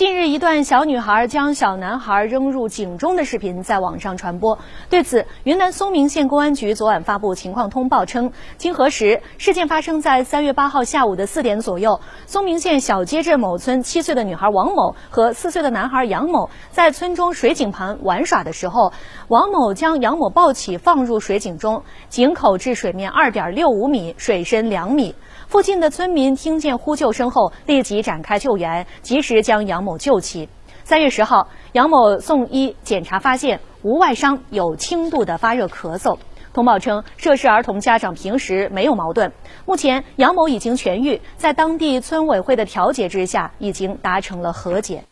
近日，一段小女孩将小男孩扔入井中的视频在网上传播。对此，云南嵩明县公安局昨晚发布情况通报称，经核实，事件发生在三月八号下午的四点左右。嵩明县小街镇某村七岁的女孩王某和四岁的男孩杨某在村中水井旁玩耍的时候，王某将杨某抱起放入水井中，井口至水面二点六五米，水深两米。附近的村民听见呼救声后，立即展开救援，及时将杨某某救起。三月十号，杨某送医检查发现无外伤，有轻度的发热咳嗽。通报称，涉事儿童家长平时没有矛盾。目前，杨某已经痊愈，在当地村委会的调解之下，已经达成了和解。